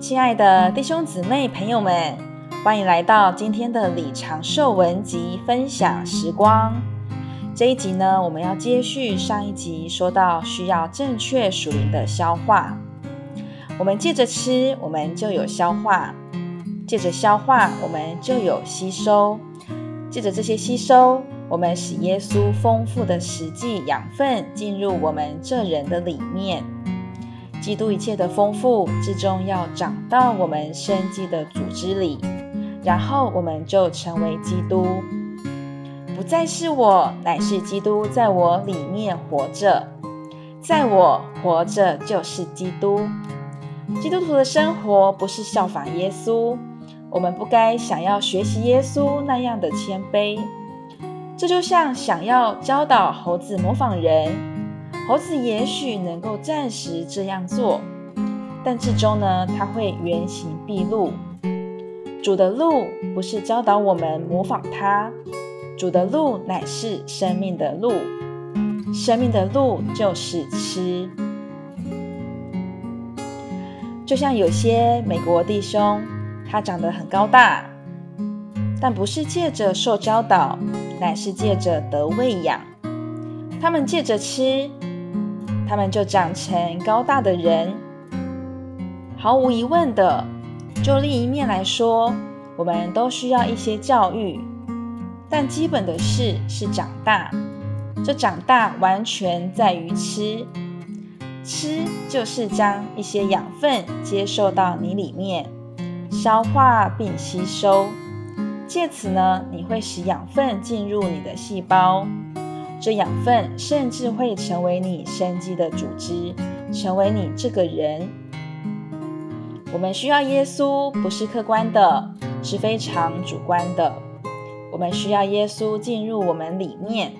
亲爱的弟兄姊妹、朋友们，欢迎来到今天的李长寿文集分享时光。这一集呢，我们要接续上一集，说到需要正确属灵的消化。我们借着吃，我们就有消化；借着消化，我们就有吸收；借着这些吸收，我们使耶稣丰富的实际养分进入我们这人的里面。基督一切的丰富，最终要长到我们生机的组织里，然后我们就成为基督。不再是我，乃是基督在我里面活着，在我活着就是基督。基督徒的生活不是效法耶稣，我们不该想要学习耶稣那样的谦卑。这就像想要教导猴子模仿人。猴子也许能够暂时这样做，但最终呢，它会原形毕露。主的路不是教导我们模仿他，主的路乃是生命的路，生命的路就是吃。就像有些美国弟兄，他长得很高大，但不是借着受教导，乃是借着得喂养。他们借着吃。他们就长成高大的人。毫无疑问的，就另一面来说，我们都需要一些教育，但基本的事是长大。这长大完全在于吃，吃就是将一些养分接受到你里面，消化并吸收，借此呢，你会使养分进入你的细胞。这养分甚至会成为你生机的组织，成为你这个人。我们需要耶稣，不是客观的，是非常主观的。我们需要耶稣进入我们里面，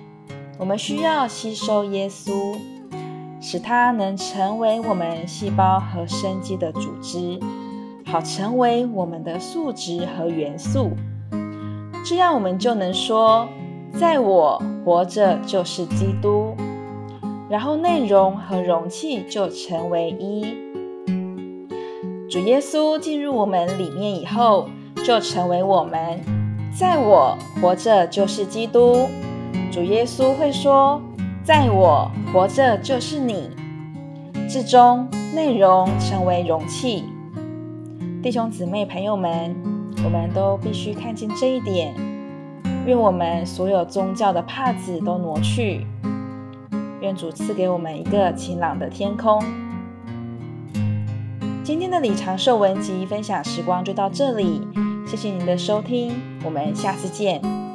我们需要吸收耶稣，使他能成为我们细胞和生机的组织，好成为我们的素质和元素。这样我们就能说。在我活着就是基督，然后内容和容器就成为一。主耶稣进入我们里面以后，就成为我们。在我活着就是基督，主耶稣会说：在我活着就是你。至终内容成为容器。弟兄姊妹朋友们，我们都必须看见这一点。愿我们所有宗教的帕子都挪去，愿主赐给我们一个晴朗的天空。今天的李长寿文集分享时光就到这里，谢谢您的收听，我们下次见。